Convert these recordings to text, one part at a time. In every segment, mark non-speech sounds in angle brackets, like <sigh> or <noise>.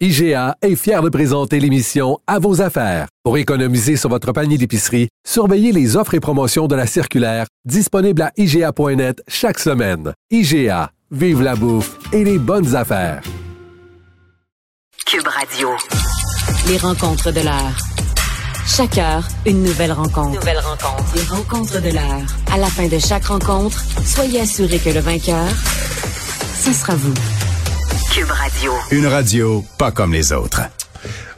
IGA est fier de présenter l'émission À vos affaires. Pour économiser sur votre panier d'épicerie, surveillez les offres et promotions de la circulaire disponible à IGA.net chaque semaine. IGA, vive la bouffe et les bonnes affaires. Cube Radio. Les rencontres de l'heure. Chaque heure, une nouvelle rencontre. Les rencontres de l'heure. À la fin de chaque rencontre, soyez assurés que le vainqueur, ce sera vous. Cube Radio. Une radio pas comme les autres.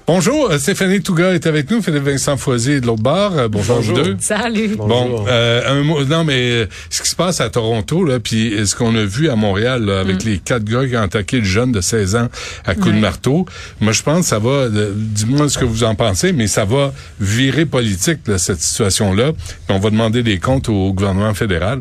Bonjour, euh, Stéphanie Touga est avec nous, Philippe Vincent Foisy de l'autre bar. Euh, bonjour, vous deux. Salut. Bon, euh, un mot, non mais euh, ce qui se passe à Toronto là, puis ce qu'on a vu à Montréal là, avec Mm. les quatre gars qui ont attaqué le jeune de 16 ans à coups de marteau, moi je pense que ça va, dis-moi ce que vous en pensez, mais ça va virer politique là, cette situation-là. Puis on va demander des comptes au gouvernement fédéral.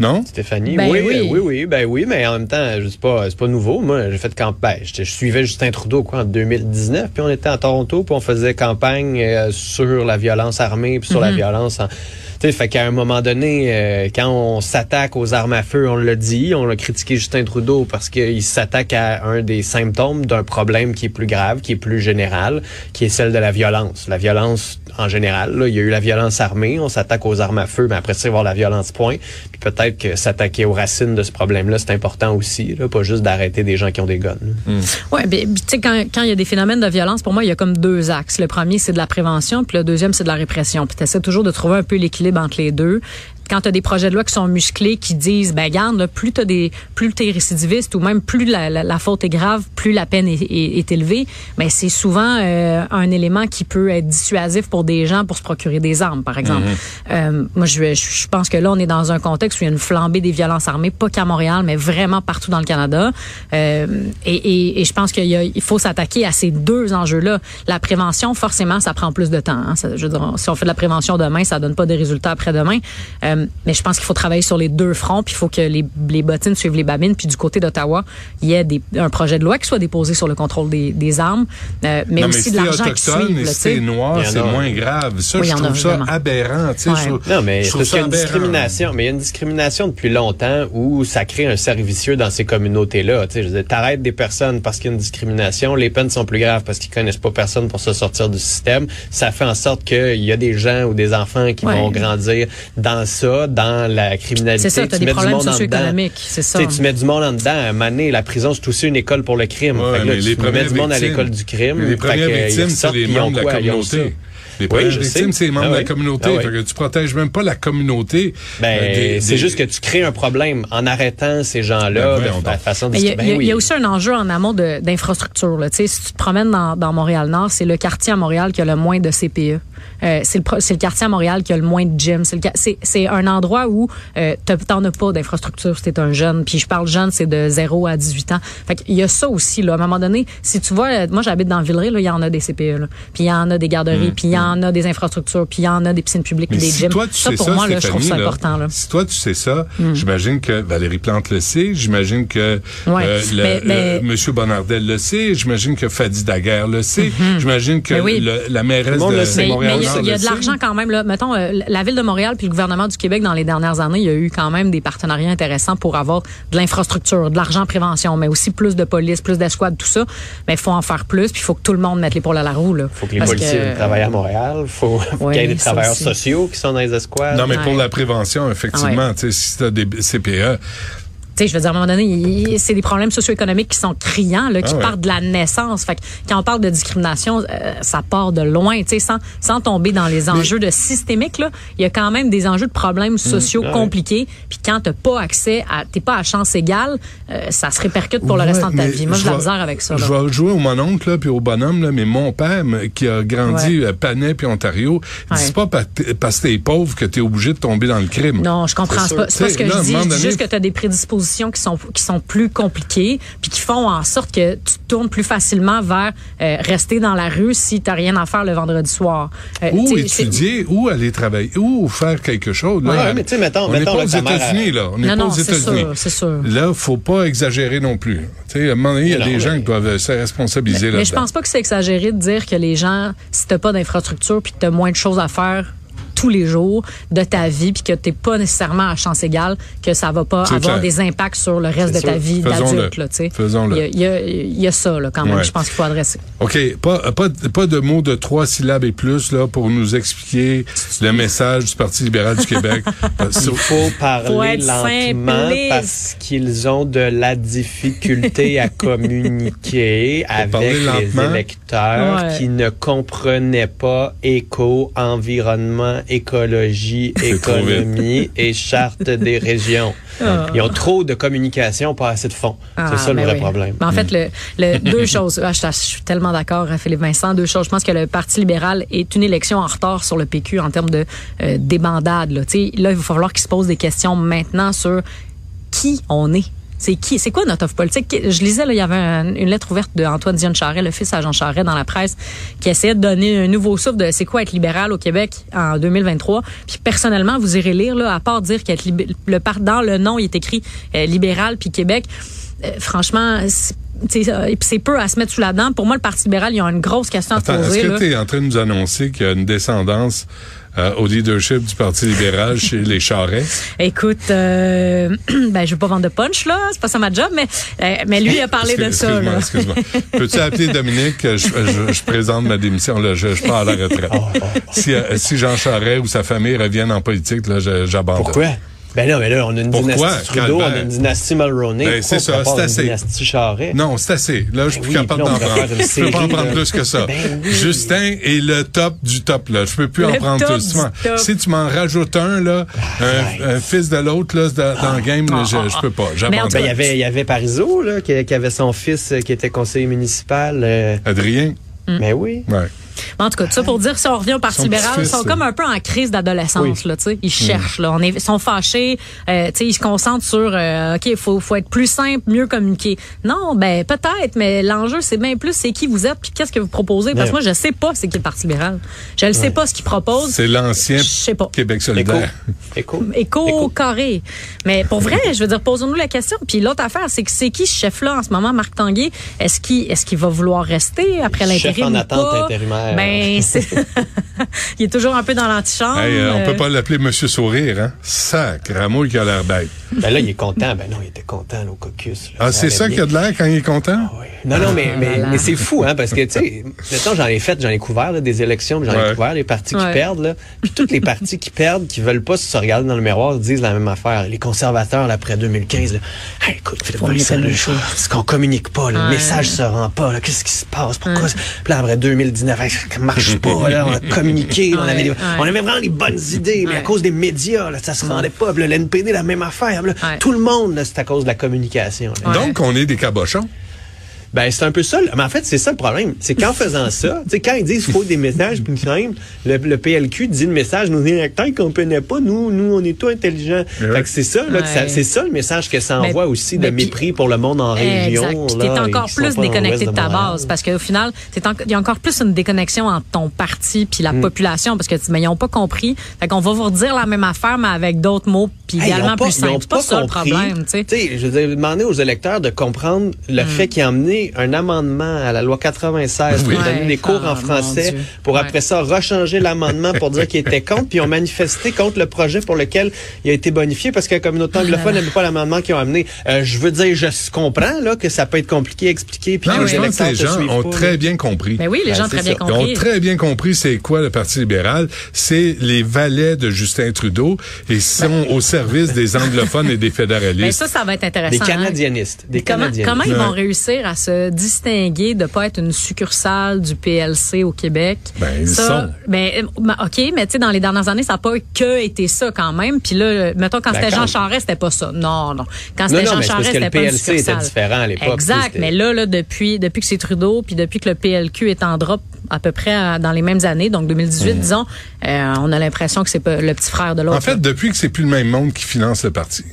Non? Stéphanie, Ben oui, oui. oui, oui, oui, ben oui, mais en même temps, je sais pas, c'est pas nouveau. Moi, j'ai fait campagne. Ben, je, je suivais Justin Trudeau quoi en 2019, puis on était à Toronto, puis on faisait campagne euh, sur la violence armée, puis sur la violence. En, tu sais, fait qu'à un moment donné, euh, quand on s'attaque aux armes à feu, on l'a dit, on l'a critiqué Justin Trudeau parce qu'il s'attaque à un des symptômes d'un problème qui est plus grave, qui est plus général, qui est celle de la violence. La violence en général, là, il y a eu la violence armée, on s'attaque aux armes à feu, mais après ça, il va y avoir la violence point. Peut-être que s'attaquer aux racines de ce problème-là, c'est important aussi, là, pas juste d'arrêter des gens qui ont des guns. là. Ouais, ben, tu sais quand quand il y a des phénomènes de violence, pour moi, il y a comme deux axes. Le premier, c'est de la prévention, puis le deuxième, c'est de la répression. Puis tu essaies toujours de trouver un peu l'équilibre entre les deux. Quand tu as des projets de loi qui sont musclés, qui disent, ben garde, là, plus t'as des, plus t'es récidiviste ou même plus la, la, la faute est grave, plus la peine est, est, est élevée, ben c'est souvent euh, un élément qui peut être dissuasif pour des gens pour se procurer des armes, par exemple. Euh, moi, je, je je pense que là, on est dans un contexte où il y a une flambée des violences armées, pas qu'à Montréal, mais vraiment partout dans le Canada. Euh, et, et, et je pense qu'il y a- il faut s'attaquer à ces deux enjeux-là. La prévention, forcément, ça prend plus de temps. hein. Ça- je veux dire, si on fait de la prévention demain, ça donne pas de résultats après-demain. Euh, mais je pense qu'il faut travailler sur les deux fronts, puis il faut que les, les bottines suivent les babines. Puis du côté d'Ottawa, il y ait des, un projet de loi qui soit déposé sur le contrôle des, des armes, euh, mais non, aussi mais de si l'argent qui suive. et si t'es noir, Il y en c'est a. moins grave. Ça, Oui, il y je en a trouve ça vraiment. aberrant. tu sais, Ouais. je trouve- Non, mais c'est qu'il y a une discrimination. Mais il y a une discrimination depuis longtemps où ça crée un cercle vicieux dans ces communautés-là. Tu t'arrêtes des personnes parce qu'il y a une discrimination, les peines sont plus graves parce qu'ils connaissent pas personne pour se sortir du système. Ça fait en sorte qu'il y a des gens ou des enfants qui Ouais. vont grandir dans ça, dans la criminalité. C'est ça, t'as Tu des mets du problèmes monde en dedans. socio-économiques, c'est ça. Tu sais, tu mets du monde en dedans. À un moment donné, la prison, c'est aussi une école pour le crime. Ouais, fait que là, tu les mets du monde à l'école du crime. Les premières victimes, c'est les puis ils ont membres de la communauté. Les Oui, premières je victimes, sais. c'est les membres Ah de la oui. communauté. Ah oui. Fait que tu protèges même pas la communauté. Ben, euh, des- c'est des- juste que tu crées un problème en arrêtant ces gens-là Ben, de la donc. façon il y, ben y a- oui. il y a aussi un enjeu en amont de- d'infrastructure. Si tu te promènes dans, dans Montréal-Nord, c'est le quartier à Montréal qui a le moins de CPE. Euh, c'est le, quartier à Montréal qui a le moins de gym. C'est un endroit où euh, t'en as pas d'infrastructure si t'es un jeune. Puis je parle jeune, c'est de 0 à 18 ans. Fait qu'il y a ça aussi. Là. À un moment donné, si tu vois, euh, moi j'habite dans Villeray, il y en a des CPE. Puis il y en a des garderies, puis il y en a des infrastructures, puis il y en a des piscines publiques, puis des si gyms. toi, tu ça, sais pour ça, moi, là, je trouve ça là, important. Là. Si toi, tu sais ça, j'imagine que Valérie Plante le sait, j'imagine que Ouais. euh, le, Mais- mais- le- Monsieur Bonardel le sait, j'imagine que Fadi Daguerre le sait, j'imagine que Mais oui. le- la mairesse monde de le sait. Mais, mais Montréal il y a, il y a le de l'argent quand même. Là. Mettons, euh, la ville de Montréal puis le gouvernement du Québec, dans les dernières années, il y a eu quand même des partenariats intéressants pour avoir de l'infrastructure, de l'argent en prévention, mais aussi plus de police, plus d'escouade, tout ça. Mais il faut en faire plus, puis il faut que tout le monde mette l'épaule à la roue. Il faut que les policiers travaillent à Montréal. Faut, faut Ouais, qu'il y ait des travailleurs aussi. sociaux qui sont dans les escouades. Non, mais pour Ouais. la prévention, effectivement, tu sais, si t'as des CPE, Tu sais, je veux dire, à un moment donné, c'est des problèmes socio-économiques qui sont criants, là, qui Ah ouais. partent de la naissance. Fait que quand on parle de discrimination, euh, ça part de loin, tu sais, sans, sans tomber dans les enjeux de systémique, là. Il y a quand même des enjeux de problèmes sociaux Mmh. Ah ouais. compliqués. Puis quand t'as pas accès à, t'es pas à chance égale, euh, ça se répercute pour le restant de ta vie. Moi, j'ai la misère avec ça, Je vais jouer au mononcle là, puis au bonhomme, là, mais mon père, qui a grandi à Panay puis Ontario, dis pas pa- parce que t'es pauvre que t'es obligé de tomber dans le crime. Non, je comprends C'est pas. C'est pas ce que je dis. juste que tu as des positions qui sont qui sont plus compliquées, puis qui font en sorte que tu tournes plus facilement vers euh, rester dans la rue si tu rien à faire le vendredi soir. Euh, ou étudier, ou aller travailler, ou faire quelque chose. Là, mais tu sais, mettons, on n'est pas aux États-Unis, là. On n'est pas aux États-Unis. C'est sûr. Là, faut pas exagérer non plus. Tu sais, à un moment donné, il y a des gens qui doivent se responsabiliser là Mais je pense pas que c'est exagéré de dire que les gens, si t'as pas d'infrastructure puis que t'as moins de choses à faire, tous les jours de ta vie puis que tu n'es pas nécessairement à chance égale que ça va pas avoir des impacts sur le reste de ta vie d'adulte. Faisons-le. Il y, a, il y a ça là, quand même, je pense qu'il faut adresser. OK. Pas, pas, pas de mots de trois syllabes et plus là, pour nous expliquer le message du Parti libéral du Québec. <laughs> il faut parler lentement parce qu'ils ont de la difficulté à <laughs> communiquer avec les électeurs qui ne comprenaient pas éco, environnement, écologie, <laughs> économie et charte des régions. Ah. Ils ont trop de communication, pas assez de fonds. c'est ah, ça le ben vrai problème. en fait, le, le deux choses. Ah, je, suis tellement d'accord, hein, Philippe Vincent. Deux choses. Je pense que le Parti libéral est une élection en retard sur le PQ en termes de euh, débandade. Là. là, il va falloir qu'il se pose des questions maintenant sur qui on est c'est qui, c'est quoi notre offre politique? Je lisais, là, il y avait une lettre ouverte d'Antoine Dion Charret, le fils à Jean Charret, dans la presse, qui essayait de donner un nouveau souffle de c'est quoi être libéral au Québec en 2023. Puis personnellement, vous irez lire, là, à part dire qu'être le dans le nom, il est écrit euh, libéral puis Québec. Euh, franchement, c'est peu à se mettre sous la dent. Pour moi, le Parti libéral, il y a une grosse question à se poser. Est-ce que tu es en train de nous annoncer qu'il y a une descendance euh, au leadership du Parti libéral chez les Charrets? Écoute, euh, <clears throat> ben, je veux pas vendre de punch, là. C'est pas ça ma job, mais, euh, mais lui a parlé de ça. Excuse-moi, <laughs> excuse-moi. Peux-tu appeler Dominique? Je, je, je, présente ma démission, là. Je, je pars à la retraite. Oh, oh, oh. Si, si Jean Charest ou sa famille reviennent en politique, là, j'abandonne. Pourquoi? Ben non, mais là, on a une Pourquoi? dynastie Trudeau, on a une dynastie Mulroney. Ben, c'est ça, c'est assez. Une dynastie Charest? Non, c'est assez. Là, je suis ben plus capable d'en prendre. Je peux pas en prendre plus que ça. Ben Justin est le top du top, là. Je peux plus en prendre plus. Si tu m'en rajoutes un, là, un, fils de l'autre, là, dans, le game, là, je, je peux pas. Ben, il y avait, il y avait Parizeau, là, qui, qui, avait son fils euh, qui était conseiller municipal. Euh... Adrien. Mais oui. Ouais. En tout cas, ça pour dire, si on revient au Parti libéral, ils sont comme un peu en crise d'adolescence. Là, ils cherchent. Là, on est, sont fâchés. Euh, ils se concentrent sur, euh, OK, il faut, faut être plus simple, mieux communiquer. Non, ben peut-être, mais l'enjeu, c'est bien plus c'est qui vous êtes puis qu'est-ce que vous proposez. Parce que moi, je sais pas c'est qui le Parti libéral. Je ne sais pas ce qu'ils proposent. C'est l'ancien Québec solidaire. Éco. Éco. carré. Mais pour vrai, je veux dire, posons-nous la question. Puis l'autre affaire, c'est que c'est qui ce chef-là en ce moment, Marc Tanguay? Est-ce qu'il est qu'il va vouloir rester après l'intérim? Chef en attente intérimaire. Ben, <laughs> il est toujours un peu dans l'antichambre. Hey, euh, on peut pas l'appeler Monsieur Sourire, hein? Sac, Rameau qui a l'air bête. Ben là, il est content. Ben non, il était content, au caucus. ah, c'est ça qu'il a de l'air quand il est content? Ah, oui. Non, non, mais, mais, mais c'est fou, hein, parce que, tu sais, maintenant, j'en ai fait, j'en ai couvert, des élections, j'en ai couvert les partis qui perdent, là. Puis toutes les partis qui perdent, qui veulent pas se regarder dans le miroir, disent la même affaire. Les conservateurs, là, après 2015, là, hey, écoute, Philippe ce qu'on communique pas, le message se rend pas, qu'est-ce qui se passe, pourquoi? Puis là, après 2019, ça marche pas, là, on a communiqué, on, avait on avait vraiment les bonnes idées, mais à cause des médias, là, ça se rendait pas. Le l'NPD, la même affaire. Tout le monde, c'est à cause de la communication. Donc, on est des cabochons. Ben, c'est un peu ça. Mais en fait, c'est ça le problème. C'est qu'en faisant ça, tu sais, quand ils disent qu'il faut des messages plus simples, le, PLQ dit le message, nos électeurs, ils comprenaient pas. Nous, nous, on est tout intelligents. Fait que c'est ça, là, c'est ça le message que ça envoie aussi de mépris pour le monde en région. Exact. Puis t'es encore plus déconnecté de, ta base. Parce qu'au final, il y a encore plus une déconnexion entre ton parti puis la mm. population. Parce que, mais ils ont pas compris. Fait qu'on va vous redire la même affaire, mais avec d'autres mots, puis également plus simples. C'est pas, ça le problème, tu sais. Je vais demander aux électeurs de comprendre le mm. fait qu'ils ont un amendement à la loi 96 pour donner des cours en ah, français, pour après ça rechanger l'amendement pour dire qu'il était contre, puis ils ont manifesté contre le projet pour lequel il a été bonifié parce que la communauté anglophone n'aime pas l'amendement qu'ils ont amené. Euh, je veux dire, je comprends là que ça peut être compliqué à expliquer. Puis non, je pense que les gens ont très bien compris. Mais ben oui, les gens ont très bien compris. Ils ont très bien compris c'est quoi le Parti libéral. C'est les valets de Justin Trudeau et sont au service des anglophones et des fédéralistes. Mais ben ça, ça va être intéressant. Des hein. canadianistes. Des comment, canadianistes. comment ils vont réussir à se distinguer de pas être une succursale du PLC au Québec. Ben, ils sont. Ben, OK, mais tu sais, dans les dernières années, ça n'a pas que été ça quand même. Puis là, mettons, quand ben, c'était Jean Charest, c'était pas ça. Non, non. Quand c'était Jean Charest, c'était pas une succursale. était différent à l'époque. Exact. Mais là, là, depuis, depuis que c'est Trudeau, puis depuis que le PLQ est en drop à peu près dans les mêmes années, donc 2018, disons, euh, on a l'impression que c'est pas le petit frère de l'autre. En fait, depuis que c'est plus le même monde qui finance le parti.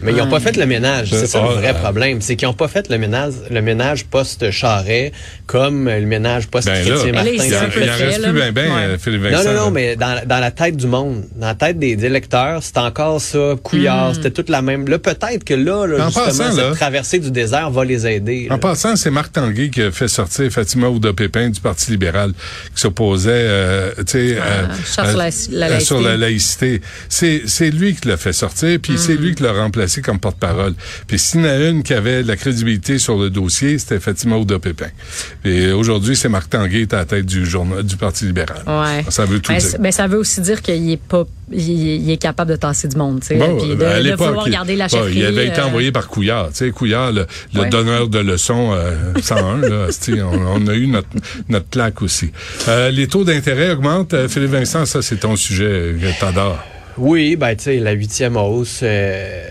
Mais ils n'ont pas fait le ménage. C'est ça le Ah, vrai euh, problème. C'est qu'ils n'ont pas fait le ménage, le ménage post-Charret comme le ménage Ben post-Chrétien il là, Martin. il il en en reste là. plus bien, Ouais. euh, Philippe Non, Vincent. non, non, là. mais dans, dans la tête du monde, dans la tête des électeurs, c'est encore ça, couillard, c'était toute la même. Là, peut-être que là, là, En justement, passant, cette là- traversée du désert va les aider. En là. passant, c'est Marc Tanguay qui a fait sortir Fatima Ouda-Pépin du Parti libéral, qui s'opposait, euh, tu sais, Ah, charte sur la- la euh, sur laïcité. la laïcité. C'est, c'est lui qui l'a fait sortir, puis Mm. c'est lui qui l'a remplacé comme porte-parole. Puis s'il y en a une qui avait de la crédibilité sur le dossier, c'était Fatima Ouda-Pépin. Et aujourd'hui, c'est Marc Tanguay qui est à la tête du journal, du Parti libéral. Ouais. Ça veut tout Ben, dire. ben, ça veut aussi dire qu'il est pas, il, est capable de tasser du monde, tu sais. Bon, puis de, ben, à de vouloir garder la bon, chefferie. il avait été euh, envoyé par Couillard. Tu sais, Couillard, le, le Ouais. donneur de leçons euh, 101, là, on, on a eu notre, notre plaque aussi. Euh, les taux d'intérêt augmentent. Euh, Philippe Vincent, ça, c'est ton sujet euh, t'adores. Oui, ben tu sais, la huitième hausse, euh,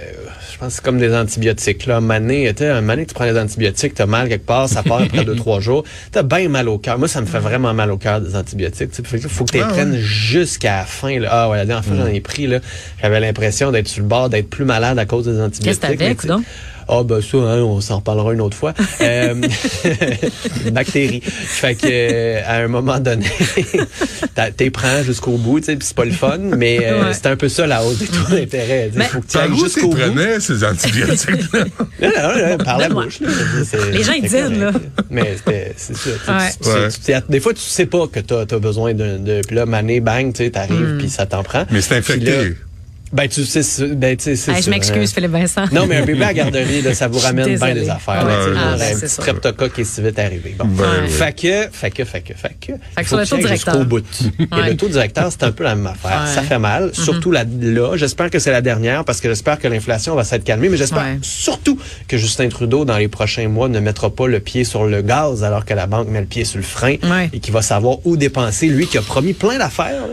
je pense que c'est comme des antibiotiques. Là, mané, tu sais, un mané, tu prends des antibiotiques, t'as mal quelque part, ça part après deux, <laughs> trois jours. T'as bien mal au cœur. Moi, ça me fait vraiment mal au cœur des antibiotiques. que là, faut que tu les Ah, prennes ouais. jusqu'à la fin. Là. Ah ouais, la dernière fois j'en ai pris, là, j'avais l'impression d'être sur le bord, d'être plus malade à cause des antibiotiques. Qu'est-ce que t'avais, Ah ben ça, hein, on s'en reparlera une autre fois. <laughs> Euh, <laughs> une bactérie. Fait que euh, à un moment donné, <laughs> t'es prends jusqu'au bout, tu sais, puis c'est pas le fun, mais euh, c'est un peu ça la hausse des taux d'intérêt. Il faut que tu ailles jusqu'au bout. prenais ces antibiotiques-là? Non, non, non, par la bouche. Les gens, ils disent, là. Mais c'est ça. des fois, tu sais pas que t'as as besoin de, de... Puis là, mané, bang, tu sais, t'arrives, puis ça t'en prend. Mais c'est infecté. Ben, tu sais, c'est- ben, tu sais, c'est Hey, je m'excuse, hein. Philippe Vincent. Non, mais un bébé à garderie, là, ça vous <laughs> ramène bien des affaires. Ouais. sais, Ah, genre, ben, un c'est petit ça. streptocoque qui est si vite arrivé. Bon. Ben, oui. Fait que, fait que, fait que, fait que. Fait que faut sur le que taux directeur. jusqu'au bout. Et Ouais. le taux directeur, c'est un peu la même affaire. Ouais. Ça fait mal, surtout là, là. J'espère que c'est la dernière parce que j'espère que l'inflation va s'être calmée, mais j'espère Ouais. surtout que Justin Trudeau, dans les prochains mois, ne mettra pas le pied sur le gaz alors que la banque met le pied sur le frein Ouais. et qu'il va savoir où dépenser. Lui qui a promis plein d'affaires.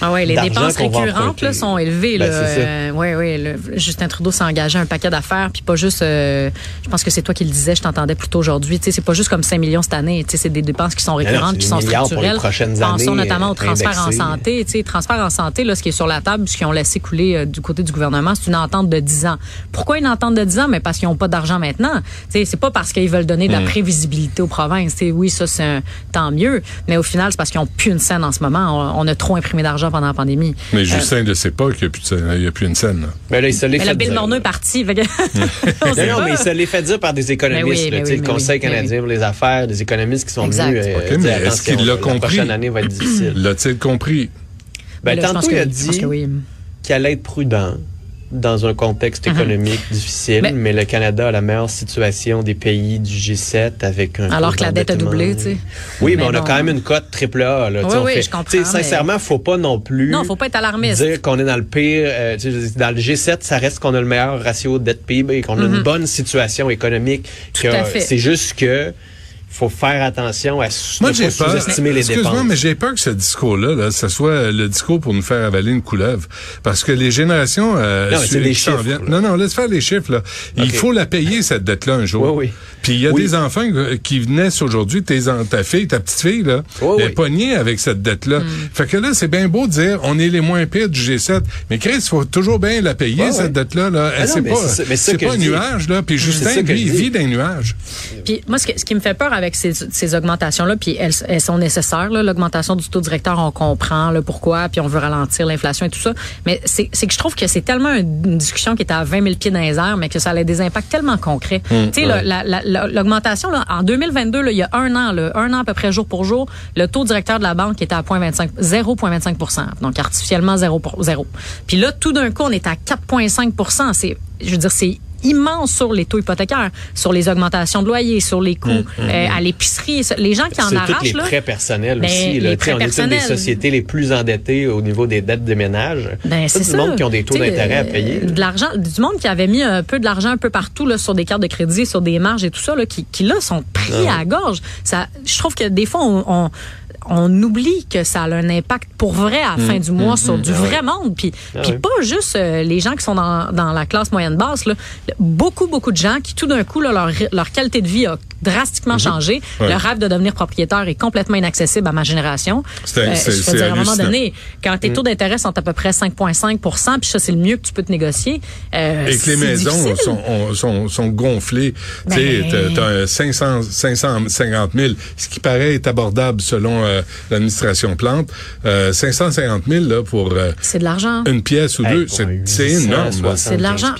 Ah ouais, les dépenses récurrentes là, sont élevées. Ben, là. ça. Euh, ouais, ouais, le- Justin Trudeau s'est engagé à un paquet d'affaires, puis pas juste. euh, je pense que c'est toi qui le disais, je t'entendais plus tôt aujourd'hui. Tu sais, c'est pas juste comme 5 millions cette année. Tu sais, c'est des dépenses qui sont non, récurrentes, qui sont milliards pour les structurelles. prochaines Pensons années, notamment euh, au transfert en santé. Transfert en santé, là, ce qui est sur la table, ce qu'ils ont laissé couler euh, du côté du gouvernement, c'est une entente de 10 ans. Pourquoi une entente de 10 ans? Mais parce qu'ils n'ont pas d'argent maintenant. C'est pas parce qu'ils veulent donner de la prévisibilité aux provinces. Oui, ça, c'est un- tant mieux. Mais au final, c'est parce qu'ils n'ont plus une scène en ce moment. On, on a trop imprimé d'argent pendant la pandémie. Mais Justin ne sait pas qu'il n'y a, plus de scène- il y a plus une scène. là. Mais là, il se l'est Mais fait le Bill. Morneau est parti. que- <laughs> Non, non, mais il se l'est fait dire par des économistes, Mais oui, là, sais, oui, le Conseil oui, canadien pour les affaires, des économistes qui sont Exact. venus euh, OK, dire, mais est-ce qu'il l'a la compris? prochaine année va être difficile. L'a-t-il compris? Ben, tantôt, il a dit qu'il allait être prudent dans un contexte économique difficile, Mais- mais le Canada a la meilleure situation des pays du G7 avec un Alors que la dette a doublé, tu sais. Oui, mais, Mais on a quand même une cote triple A. Là, Oui, on oui, fait- je comprends, mais- Sincèrement, faut pas non plus Non, faut pas être alarmiste. dire qu'on est dans le pire. euh, dans le G7, ça reste qu'on a le meilleur ratio dette PIB et qu'on a une bonne situation économique. C'est juste que faut faire attention à Moi, ne pas sous-estimer les Excuse-moi, dépenses. mais j'ai peur que ce discours-là, là, ce soit le discours pour nous faire avaler une couleuvre. Parce que les générations, euh, Non, c'est s'en chiffres, là. Non, non, laisse faire les chiffres, là. Il faut la payer, cette dette-là, un jour. Oui, oui. Puis il y a Oui. des enfants qui naissent aujourd'hui, ta fille, ta petite fille, là, Oui, elle est oui. pognée avec cette dette-là. Hmm. Fait que là, c'est bien beau de dire, on est les moins pires du G7. Mais Chris, il faut toujours bien la payer, cette dette-là, là. Ah c'est pas, c'est ça- mais c'est ça c'est que pas un dis. nuage, là. Puis Justin, lui, il vit d'un nuage. Puis moi, ce, que- ce qui me fait peur avec ces, ces augmentations-là, puis elles, elles sont nécessaires, l'augmentation du taux directeur, on comprend le pourquoi, puis on veut ralentir l'inflation et tout ça. Mais c'est que je trouve que c'est tellement une, discussion qui est à 20 000 pieds dans les airs, mais que ça a des impacts tellement concrets. Hum, tu sais, la- la- la- l'augmentation, là, en 2022, là, il y a un an, là, un an à peu près jour pour jour, le taux directeur de la banque était à 0,25 0,25 donc artificiellement 0 pour 0. Puis là, tout d'un coup, on est à 4,5 C'est, je veux dire, c'est immense sur les taux hypothécaires, sur les augmentations de loyers, sur les coûts euh, à l'épicerie. Les gens qui en arrachent, les là. prêts personnels Ben, aussi. Là. les prêts on est une des personnels. sociétés les plus endettées au niveau des dettes de ménage. Ben, Tout c'est du ça. monde qui ont des taux d'intérêt à euh, payer. De l'argent, du monde qui avait mis un peu de l'argent un peu partout là, sur des cartes de crédit, sur des marges et tout ça, là, qui, qui là sont pris Ah à la gorge. Ça, je trouve que des fois, on, on on oublie que ça a un impact pour vrai à la fin du mois sur du vrai monde. Puis, Ah puis oui. pas juste euh, les gens qui sont dans, dans la classe moyenne basse. Là. Beaucoup, beaucoup de gens qui, tout d'un coup, là, leur, leur qualité de vie a drastiquement changé. Ouais. Le rêve de devenir propriétaire est complètement inaccessible à ma génération. C'est- je c'est dire, à un moment donné, quand tes taux d'intérêt sont à peu près 5,5% puis ça, c'est le mieux que tu peux te négocier. euh, Et que les maisons sont, on- sont, sont gonflées. Tu sais, Ben- t'as- t'as un 500, 550 000, ce qui paraît est abordable selon euh, l'administration Plante. Euh, 550 000 là, pour euh, C'est de l'argent. une pièce ou Hey, deux, c'est énorme. là. 875 C'est de l'argent.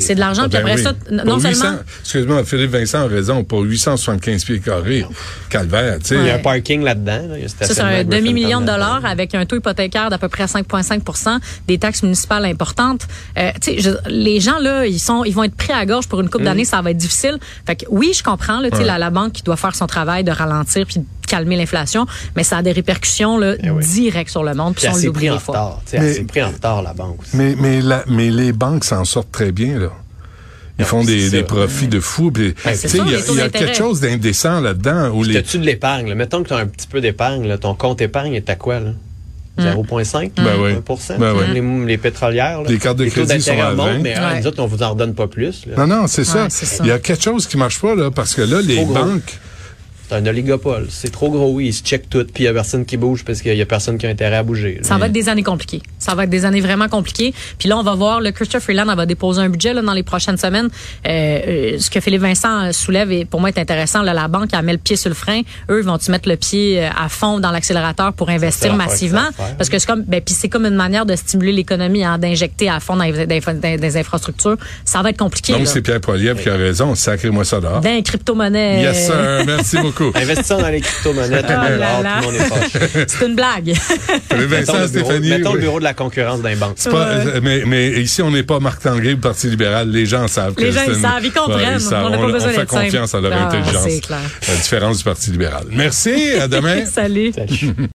C'est de l'argent. Ah Puis ben après oui. ça, non Pour 800 seulement... Excuse-moi, Philippe Vincent a raison. Pour 875 pieds carrés, calvaire, tu sais. Il y a un parking là-dedans. là. Ça, c'est un demi-million de dollars avec un taux hypothécaire d'à peu près 5,5% des taxes municipales importantes. Euh, tu sais, je- les gens, là, ils sont, ils vont être pris à gorge pour une couple d'années, ça va être difficile. Fait que oui, je comprends, là, tu sais, Ouais. la, la banque qui doit faire son travail de ralentir puis de calmer l'inflation, mais ça a des répercussions, là, Eh oui. directes sur le monde, puis Puis on elle s'est l'oublie pris en des fois. s'est pris en retard, la banque aussi. Mais, mais, la- mais les banques s'en sortent très bien, là. Ils font des, c'est profits de fou. c'est ça, il y a, y quelque chose d'indécent là-dedans. Où les... T'as-tu de l'épargne? Mettons que tu as un petit peu d'épargne. Ton compte épargne est à quoi? Là? 0,5? Ben oui. 1%? Ben oui. les, les pétrolières. Là. Les cartes de crédit sont à montent, 20. mais ah, Ouais. nous autres, on vous en redonne pas plus. là. Non, non, c'est ça. Ouais, c'est ça. Il y a quelque chose qui marche pas, là, parce que là, les banques... C'est un oligopole. C'est trop gros, oui. Ils se checkent tout, puis il y a personne qui bouge parce qu'il y a personne qui a intérêt à bouger. Ça va être des années compliquées. Ça va être des années vraiment compliquées. Puis là, on va voir, le Christopher Freeland elle va déposer un budget là, dans les prochaines semaines. Euh, euh, ce que Philippe Vincent euh, soulève, et pour moi, est intéressant. Là, la banque, elle met le pied sur le frein. Eux, vont-tu mettre le pied euh, à fond dans l'accélérateur pour investir massivement? Parce que c'est comme, ben, puis c'est comme une manière de stimuler l'économie, hein, d'injecter à fond dans les, dans infrastructures. Ça va être compliqué. Donc, c'est Pierre Poilievre qui a raison. Sacrez-moi ça dehors. Dans les crypto-monnaies. Yes, sir. Merci beaucoup. Investissons dans les crypto-monnaies, tout le Oh monde tout le monde est fâché. C'est une blague. <laughs> Philippe Mettons, Vincent, le bureau, Stéphanie. mettons le bureau de la concurrence d'un banque. C'est pas- euh, mais, mais ici, on n'est pas Marc Tanguay, le Parti libéral. Les gens savent. que Les gens, ils une- savent, ils comprennent. Ouais, savent. On n'a pas on, fait simple. confiance à leur Ah, intelligence. c'est clair. La différence du Parti libéral. Merci. À <laughs> demain. Salut. Salut.